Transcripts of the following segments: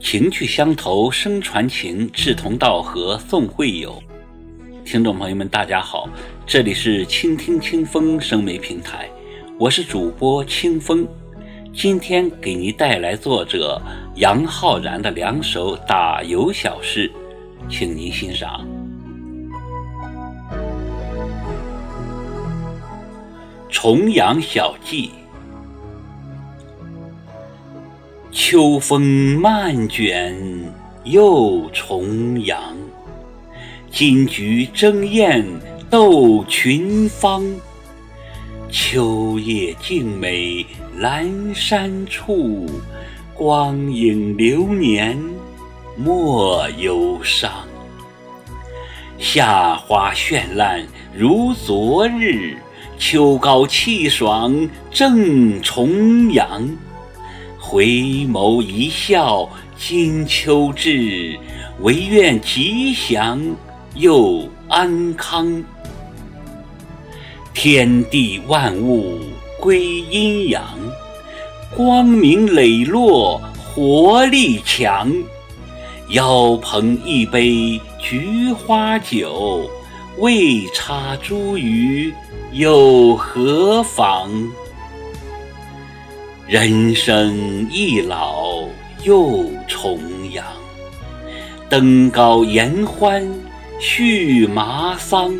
情趣相投声传情，志同道合送会友。听众朋友们，大家好，这里是倾听清风声媒平台，我是主播清风。今天给您带来作者杨浩然的两首打油小诗，请您欣赏。重阳小记。秋风漫卷又重阳，金菊争艳斗群芳。秋夜静美阑珊处，光影流年莫忧伤。夏花绚烂如昨日，秋高气爽正重阳。回眸一笑金秋至，唯愿吉祥又安康。天地万物归阴阳，光明磊落活力强。邀朋一杯菊花酒，未插茱萸又何妨？人生易老又重阳，登高言欢续麻桑。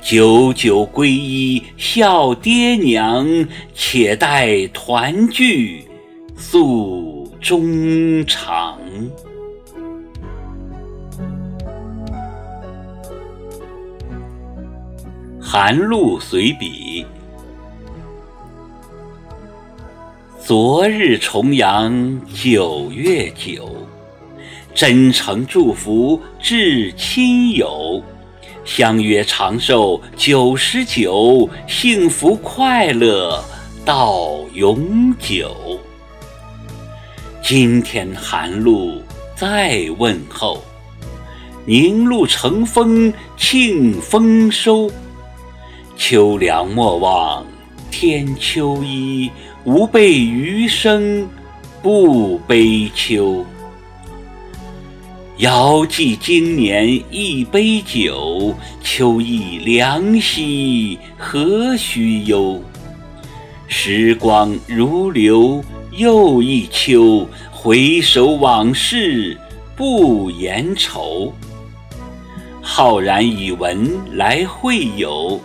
九九归一笑爹娘，且待团聚诉衷肠。韩露随笔。昨日重阳九月九，真诚祝福至亲友，相约长寿九十九，幸福快乐到永久。今天寒露再问候，凝露成风庆丰收，秋凉莫忘添秋衣。吾辈余生不悲秋，遥寄今年一杯酒。秋意凉兮何须忧？时光如流又一秋，回首往事不言愁。浩然以文来会友，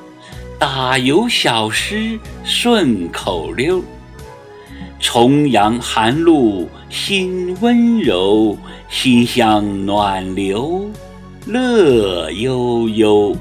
打油小诗顺口溜。重阳寒露心温柔，心香暖流乐悠悠。